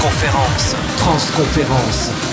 Transconférence. Transconférence.